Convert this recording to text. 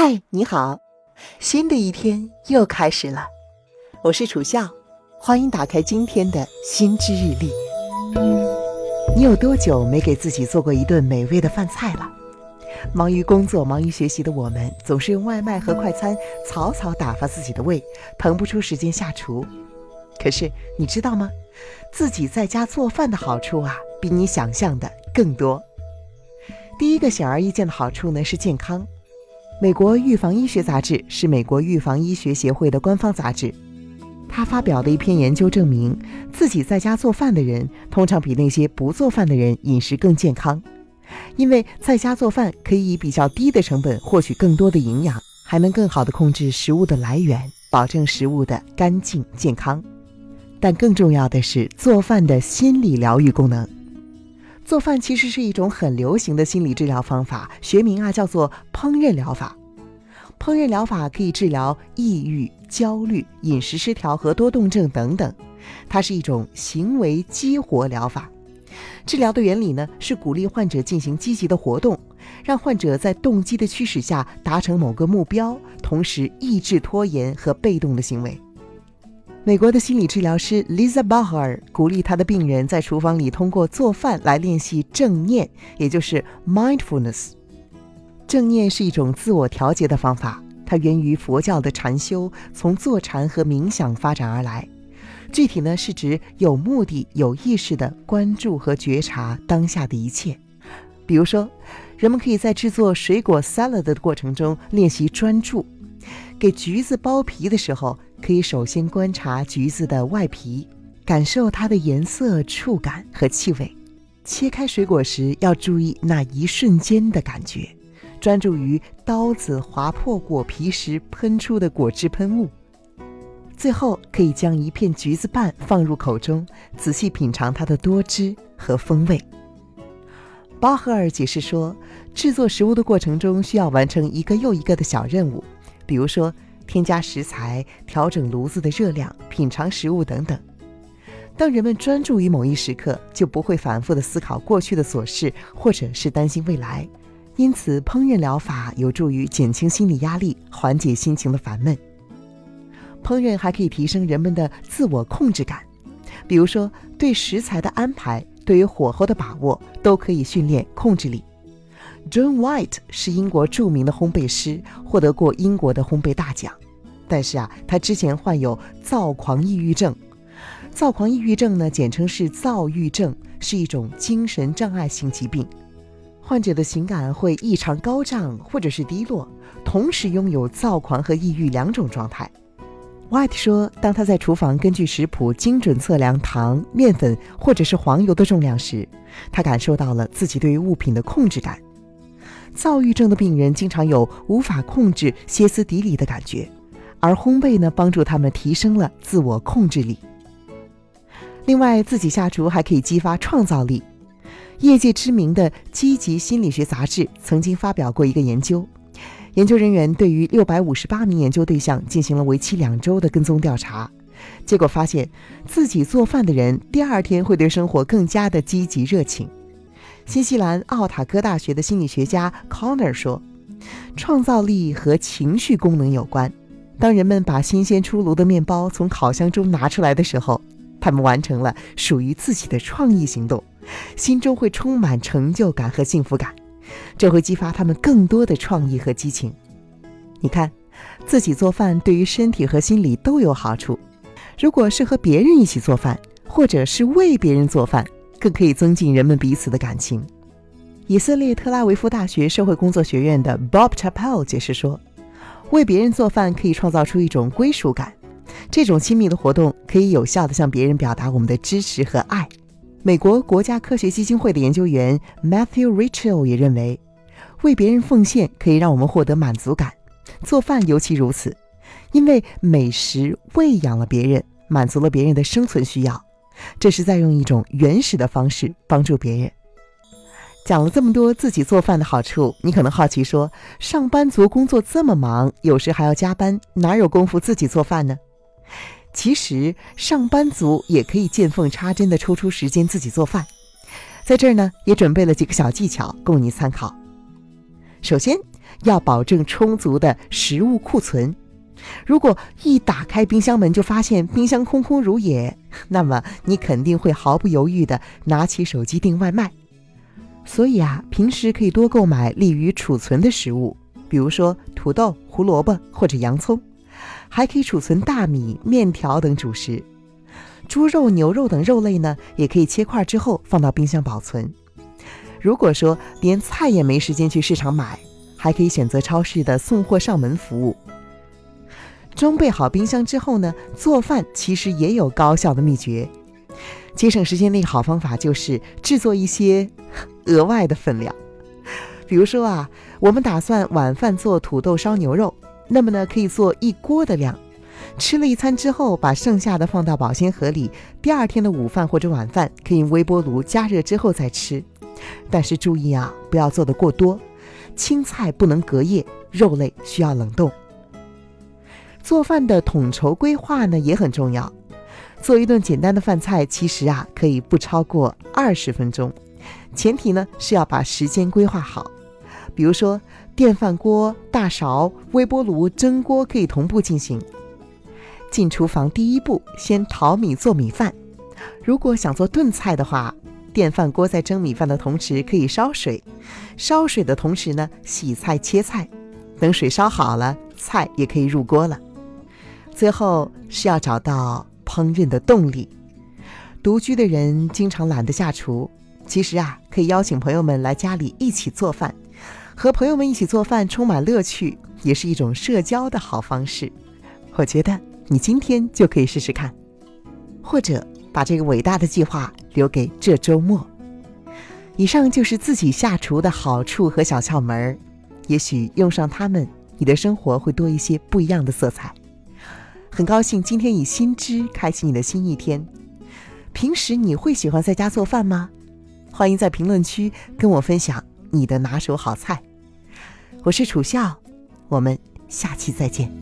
嗨，你好，新的一天又开始了。我是楚笑，欢迎打开今天的心之日历。你有多久没给自己做过一顿美味的饭菜了？忙于工作、忙于学习的我们，总是用外卖和快餐草草打发自己的胃，腾不出时间下厨。可是你知道吗？自己在家做饭的好处啊，比你想象的更多。第一个显而易见的好处呢，是健康。美国预防医学杂志是美国预防医学协会的官方杂志，他发表的一篇研究证明，自己在家做饭的人通常比那些不做饭的人饮食更健康，因为在家做饭可以以比较低的成本获取更多的营养，还能更好的控制食物的来源，保证食物的干净健康。但更重要的是做饭的心理疗愈功能。做饭其实是一种很流行的心理治疗方法，学名啊叫做烹饪疗法。烹饪疗法可以治疗抑郁、焦虑、饮食失调和多动症等等。它是一种行为激活疗法。治疗的原理呢是鼓励患者进行积极的活动，让患者在动机的驱使下达成某个目标，同时抑制拖延和被动的行为。美国的心理治疗师 Lisa Baher 鼓励他的病人在厨房里通过做饭来练习正念，也就是 mindfulness。正念是一种自我调节的方法，它源于佛教的禅修，从坐禅和冥想发展而来。具体呢是指有目的、有意识的关注和觉察当下的一切。比如说，人们可以在制作水果 salad 的过程中练习专注。给橘子剥皮的时候，可以首先观察橘子的外皮，感受它的颜色、触感和气味。切开水果时要注意那一瞬间的感觉，专注于刀子划破果皮时喷出的果汁喷雾。最后，可以将一片橘子瓣放入口中，仔细品尝它的多汁和风味。巴赫尔解释说，制作食物的过程中需要完成一个又一个的小任务。比如说，添加食材、调整炉子的热量、品尝食物等等。当人们专注于某一时刻，就不会反复的思考过去的琐事，或者是担心未来。因此，烹饪疗法有助于减轻心理压力，缓解心情的烦闷。烹饪还可以提升人们的自我控制感，比如说对食材的安排、对于火候的把握，都可以训练控制力。John White 是英国著名的烘焙师，获得过英国的烘焙大奖。但是啊，他之前患有躁狂抑郁症。躁狂抑郁症呢，简称是躁郁症，是一种精神障碍性疾病。患者的情感会异常高涨或者是低落，同时拥有躁狂和抑郁两种状态。White 说，当他在厨房根据食谱精准测量糖、面粉或者是黄油的重量时，他感受到了自己对于物品的控制感。躁郁症的病人经常有无法控制、歇斯底里的感觉，而烘焙呢，帮助他们提升了自我控制力。另外，自己下厨还可以激发创造力。业界知名的积极心理学杂志曾经发表过一个研究，研究人员对于六百五十八名研究对象进行了为期两周的跟踪调查，结果发现，自己做饭的人第二天会对生活更加的积极热情。新西兰奥塔哥大学的心理学家 Connor 说：“创造力和情绪功能有关。当人们把新鲜出炉的面包从烤箱中拿出来的时候，他们完成了属于自己的创意行动，心中会充满成就感和幸福感，这会激发他们更多的创意和激情。你看，自己做饭对于身体和心理都有好处。如果是和别人一起做饭，或者是为别人做饭。”更可以增进人们彼此的感情。以色列特拉维夫大学社会工作学院的 Bob Chappell 解释说：“为别人做饭可以创造出一种归属感，这种亲密的活动可以有效地向别人表达我们的支持和爱。”美国国家科学基金会的研究员 Matthew Richel 也认为，为别人奉献可以让我们获得满足感，做饭尤其如此，因为美食喂养了别人，满足了别人的生存需要。这是在用一种原始的方式帮助别人。讲了这么多自己做饭的好处，你可能好奇说：上班族工作这么忙，有时还要加班，哪有功夫自己做饭呢？其实上班族也可以见缝插针地抽出时间自己做饭。在这儿呢，也准备了几个小技巧供你参考。首先，要保证充足的食物库存。如果一打开冰箱门就发现冰箱空空如也，那么你肯定会毫不犹豫地拿起手机订外卖。所以啊，平时可以多购买利于储存的食物，比如说土豆、胡萝卜或者洋葱，还可以储存大米、面条等主食。猪肉、牛肉等肉类呢，也可以切块之后放到冰箱保存。如果说连菜也没时间去市场买，还可以选择超市的送货上门服务。装备好冰箱之后呢，做饭其实也有高效的秘诀。节省时间的一个好方法就是制作一些额外的分量。比如说啊，我们打算晚饭做土豆烧牛肉，那么呢可以做一锅的量。吃了一餐之后，把剩下的放到保鲜盒里，第二天的午饭或者晚饭可以微波炉加热之后再吃。但是注意啊，不要做的过多，青菜不能隔夜，肉类需要冷冻。做饭的统筹规划呢也很重要。做一顿简单的饭菜，其实啊可以不超过二十分钟，前提呢是要把时间规划好。比如说电饭锅、大勺、微波炉、蒸锅可以同步进行。进厨房第一步，先淘米做米饭。如果想做炖菜的话，电饭锅在蒸米饭的同时可以烧水，烧水的同时呢洗菜切菜，等水烧好了，菜也可以入锅了。最后是要找到烹饪的动力。独居的人经常懒得下厨，其实啊，可以邀请朋友们来家里一起做饭，和朋友们一起做饭充满乐趣，也是一种社交的好方式。我觉得你今天就可以试试看，或者把这个伟大的计划留给这周末。以上就是自己下厨的好处和小窍门儿，也许用上它们，你的生活会多一些不一样的色彩。很高兴今天以新知开启你的新一天。平时你会喜欢在家做饭吗？欢迎在评论区跟我分享你的拿手好菜。我是楚笑，我们下期再见。